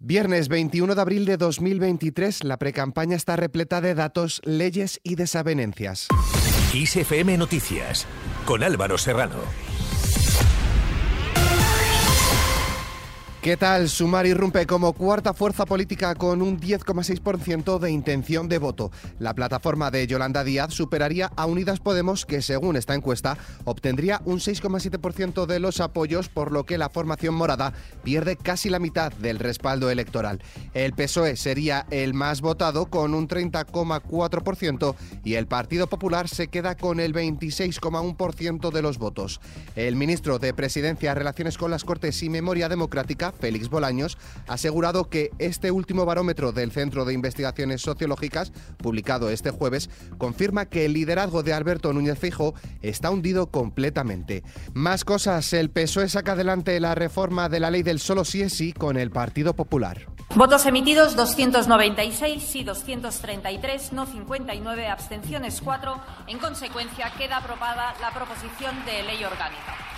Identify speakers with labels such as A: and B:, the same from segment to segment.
A: Viernes 21 de abril de 2023, la precampaña está repleta de datos, leyes y desavenencias.
B: XFM Noticias, con Álvaro Serrano.
A: ¿Qué tal? Sumar irrumpe como cuarta fuerza política con un 10,6% de intención de voto. La plataforma de Yolanda Díaz superaría a Unidas Podemos, que según esta encuesta obtendría un 6,7% de los apoyos, por lo que la formación morada pierde casi la mitad del respaldo electoral. El PSOE sería el más votado con un 30,4% y el Partido Popular se queda con el 26,1% de los votos. El ministro de Presidencia, Relaciones con las Cortes y Memoria Democrática Félix Bolaños, ha asegurado que este último barómetro del Centro de Investigaciones Sociológicas, publicado este jueves, confirma que el liderazgo de Alberto Núñez Fijo está hundido completamente. Más cosas, el PSOE saca adelante la reforma de la ley del solo sí es sí con el Partido Popular.
C: Votos emitidos 296, sí 233, no 59, abstenciones 4. En consecuencia, queda aprobada la proposición de ley orgánica.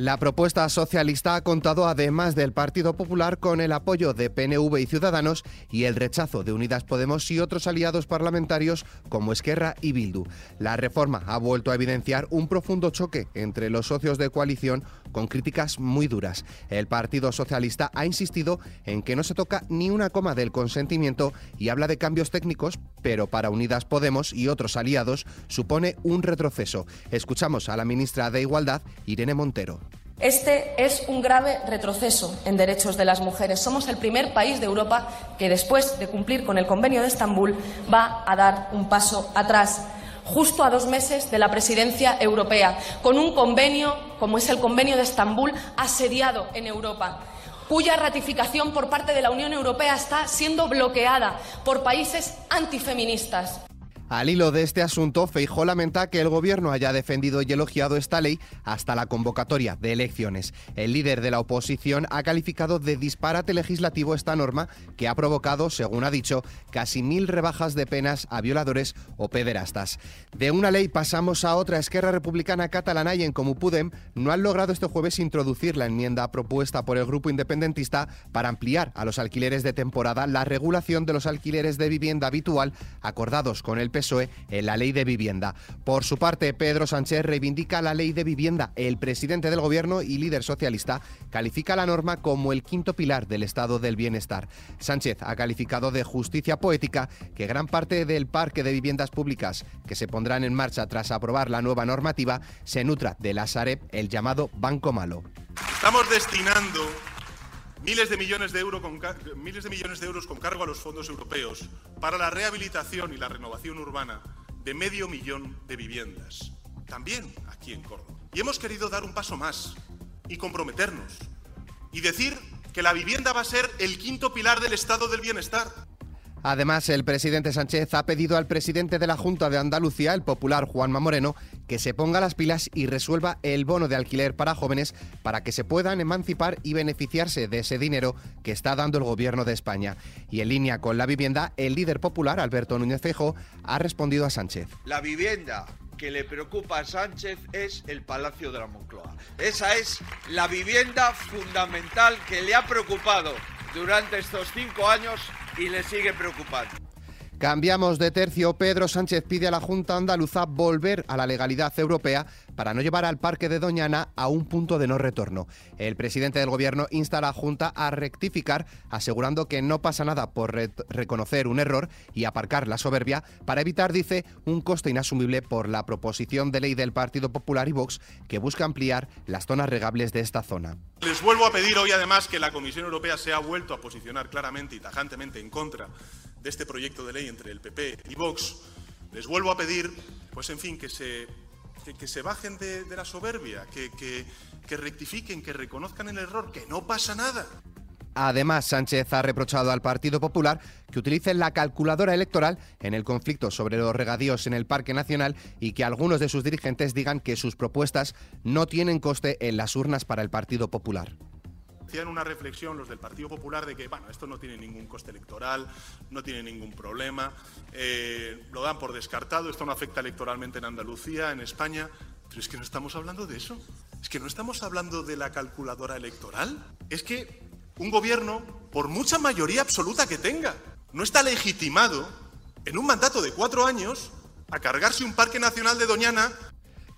A: La propuesta socialista ha contado, además del Partido Popular, con el apoyo de PNV y Ciudadanos y el rechazo de Unidas Podemos y otros aliados parlamentarios como Esquerra y Bildu. La reforma ha vuelto a evidenciar un profundo choque entre los socios de coalición con críticas muy duras. El Partido Socialista ha insistido en que no se toca ni una coma del consentimiento y habla de cambios técnicos, pero para Unidas Podemos y otros aliados supone un retroceso. Escuchamos a la ministra de Igualdad, Irene Montero.
D: Este es un grave retroceso en derechos de las mujeres. Somos el primer país de Europa que, después de cumplir con el Convenio de Estambul, va a dar un paso atrás justo a dos meses de la presidencia europea, con un convenio, como es el Convenio de Estambul, asediado en Europa cuya ratificación por parte de la Unión Europea está siendo bloqueada por países antifeministas.
A: Al hilo de este asunto, Feijó lamenta que el gobierno haya defendido y elogiado esta ley hasta la convocatoria de elecciones. El líder de la oposición ha calificado de disparate legislativo esta norma que ha provocado, según ha dicho, casi mil rebajas de penas a violadores o pederastas. De una ley pasamos a otra. Esquerra Republicana Catalana y en Comú Pudem no han logrado este jueves introducir la enmienda propuesta por el grupo independentista para ampliar a los alquileres de temporada la regulación de los alquileres de vivienda habitual acordados con el PSOE en la ley de vivienda. Por su parte, Pedro Sánchez reivindica la ley de vivienda. El presidente del gobierno y líder socialista califica la norma como el quinto pilar del estado del bienestar. Sánchez ha calificado de justicia poética que gran parte del parque de viviendas públicas que se pondrán en marcha tras aprobar la nueva normativa se nutra de la Sareb, el llamado Banco Malo.
E: Estamos destinando miles de millones de, con, miles de millones de euros con cargo a los fondos europeos para la rehabilitación y la renovación urbana de medio millón de viviendas, también aquí en Córdoba. Y hemos querido dar un paso más y comprometernos y decir que la vivienda va a ser el quinto pilar del estado del bienestar.
A: Además, el presidente Sánchez ha pedido al presidente de la Junta de Andalucía, el popular Juanma Moreno, que se ponga las pilas y resuelva el bono de alquiler para jóvenes para que se puedan emancipar y beneficiarse de ese dinero que está dando el gobierno de España. Y en línea con la vivienda, el líder popular, Alberto Núñez Fejo, ha respondido a Sánchez.
F: La vivienda que le preocupa a Sánchez es el Palacio de la Moncloa. Esa es la vivienda fundamental que le ha preocupado durante estos cinco años y le sigue preocupando.
A: Cambiamos de tercio. Pedro Sánchez pide a la Junta Andaluza volver a la legalidad europea para no llevar al Parque de Doñana a un punto de no retorno. El presidente del Gobierno insta a la Junta a rectificar, asegurando que no pasa nada por reconocer un error y aparcar la soberbia para evitar, dice, un coste inasumible por la proposición de ley del Partido Popular y Vox que busca ampliar las zonas regables de esta zona.
E: Les vuelvo a pedir hoy además que la Comisión Europea se ha vuelto a posicionar claramente y tajantemente en contra de este proyecto de ley entre el PP y Vox, les vuelvo a pedir, pues en fin, que se, que, se bajen de, la soberbia, que, que rectifiquen, que reconozcan el error, que no pasa nada.
A: Además, Sánchez ha reprochado al Partido Popular que utilice la calculadora electoral en el conflicto sobre los regadíos en el Parque Nacional y que algunos de sus dirigentes digan que sus propuestas no tienen coste en las urnas para el Partido Popular
E: hacían una reflexión los del Partido Popular de que, bueno, esto no tiene ningún coste electoral, no tiene ningún problema, eh, lo dan por descartado, esto no afecta electoralmente en Andalucía, en España, pero es que no estamos hablando de eso, es que no estamos hablando de la calculadora electoral, es que un gobierno, por mucha mayoría absoluta que tenga, no está legitimado en un mandato de cuatro años a cargarse un parque nacional de Doñana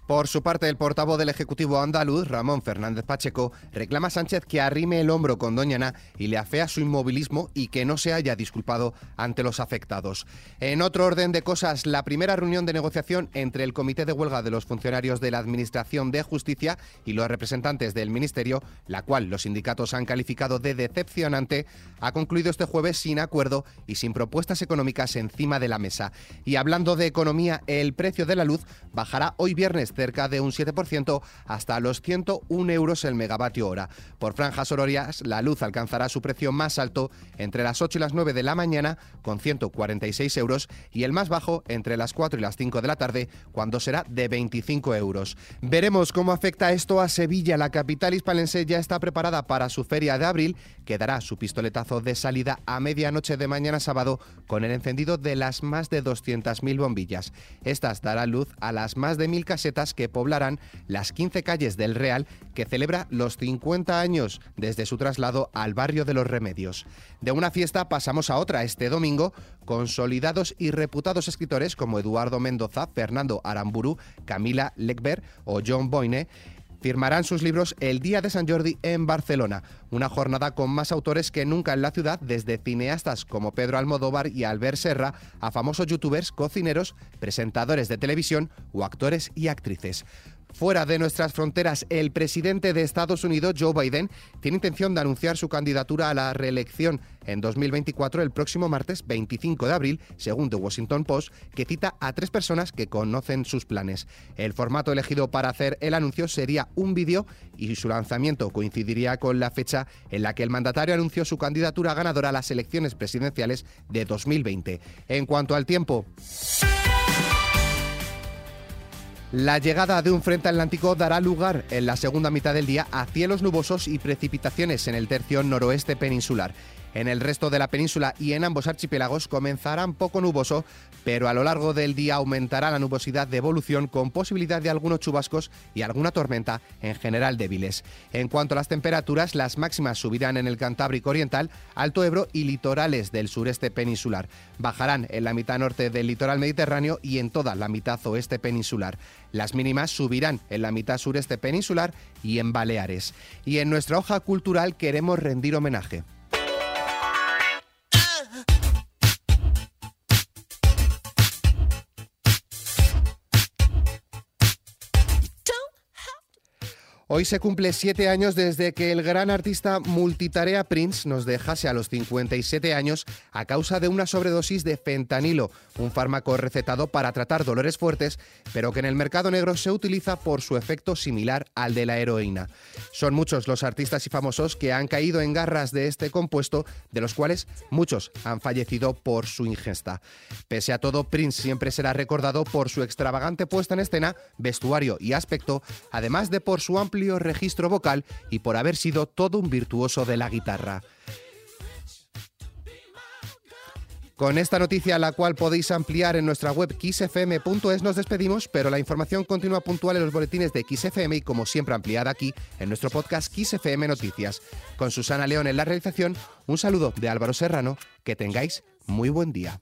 A: por su parte, el portavoz del Ejecutivo andaluz, Ramón Fernández Pacheco, reclama a Sánchez que arrime el hombro con Doña Ana y le afea su inmovilismo y que no se haya disculpado ante los afectados. En otro orden de cosas, la primera reunión de negociación entre el Comité de Huelga de los Funcionarios de la Administración de Justicia y los representantes del Ministerio, la cual los sindicatos han calificado de decepcionante, ha concluido este jueves sin acuerdo y sin propuestas económicas encima de la mesa. Y hablando de economía, el precio de la luz bajará hoy viernes cerca de un 7% hasta los 101 euros el megavatio hora. Por franjas horarias, la luz alcanzará su precio más alto entre las 8 y las 9 de la mañana con 146 euros y el más bajo entre las 4 y las 5 de la tarde cuando será de 25 euros. Veremos cómo afecta esto a Sevilla. La capital hispalense ya está preparada para su feria de abril que dará su pistoletazo de salida a medianoche de mañana sábado con el encendido de las más de 200.000 bombillas. Estas darán luz a las más de 1.000 casetas que poblarán las 15 calles del Real, que celebra los 50 años desde su traslado al barrio de los Remedios. De una fiesta pasamos a otra este domingo, consolidados y reputados escritores como Eduardo Mendoza, Fernando Aramburu, Camila Lecber o John Boyne firmarán sus libros el día de San Jordi en Barcelona, una jornada con más autores que nunca en la ciudad, desde cineastas como Pedro Almodóvar y Albert Serra, a famosos youtubers, cocineros, presentadores de televisión o actores y actrices. Fuera de nuestras fronteras, el presidente de Estados Unidos, Joe Biden, tiene intención de anunciar su candidatura a la reelección en 2024 el próximo martes 25 de abril, según The Washington Post, que cita a tres personas que conocen sus planes. El formato elegido para hacer el anuncio sería un vídeo y su lanzamiento coincidiría con la fecha en la que el mandatario anunció su candidatura ganadora a las elecciones presidenciales de 2020. En cuanto al tiempo... La llegada de un frente atlántico dará lugar en la segunda mitad del día a cielos nubosos y precipitaciones en el tercio noroeste peninsular. En el resto de la península y en ambos archipiélagos comenzarán poco nuboso, pero a lo largo del día aumentará la nubosidad de evolución con posibilidad de algunos chubascos y alguna tormenta, en general débiles. En cuanto a las temperaturas, las máximas subirán en el Cantábrico Oriental, Alto Ebro y litorales del sureste peninsular. Bajarán en la mitad norte del litoral mediterráneo y en toda la mitad oeste peninsular. Las mínimas subirán en la mitad sureste peninsular y en Baleares. Y en nuestra hoja cultural queremos rendir homenaje. Hoy se cumple siete años desde que el gran artista multitarea Prince nos dejase a los 57 años a causa de una sobredosis de fentanilo, un fármaco recetado para tratar dolores fuertes, pero que en el mercado negro se utiliza por su efecto similar al de la heroína. Son muchos los artistas y famosos que han caído en garras de este compuesto, de los cuales muchos han fallecido por su ingesta. Pese a todo, Prince siempre será recordado por su extravagante puesta en escena, vestuario y aspecto, además de por su amplio registro vocal y por haber sido todo un virtuoso de la guitarra. Con esta noticia, la cual podéis ampliar en nuestra web xfm.es, nos despedimos, pero la información continúa puntual en los boletines de XFM y, como siempre, ampliada aquí en nuestro podcast XFM Noticias. Con Susana León en la realización, un saludo de Álvaro Serrano, que tengáis muy buen día.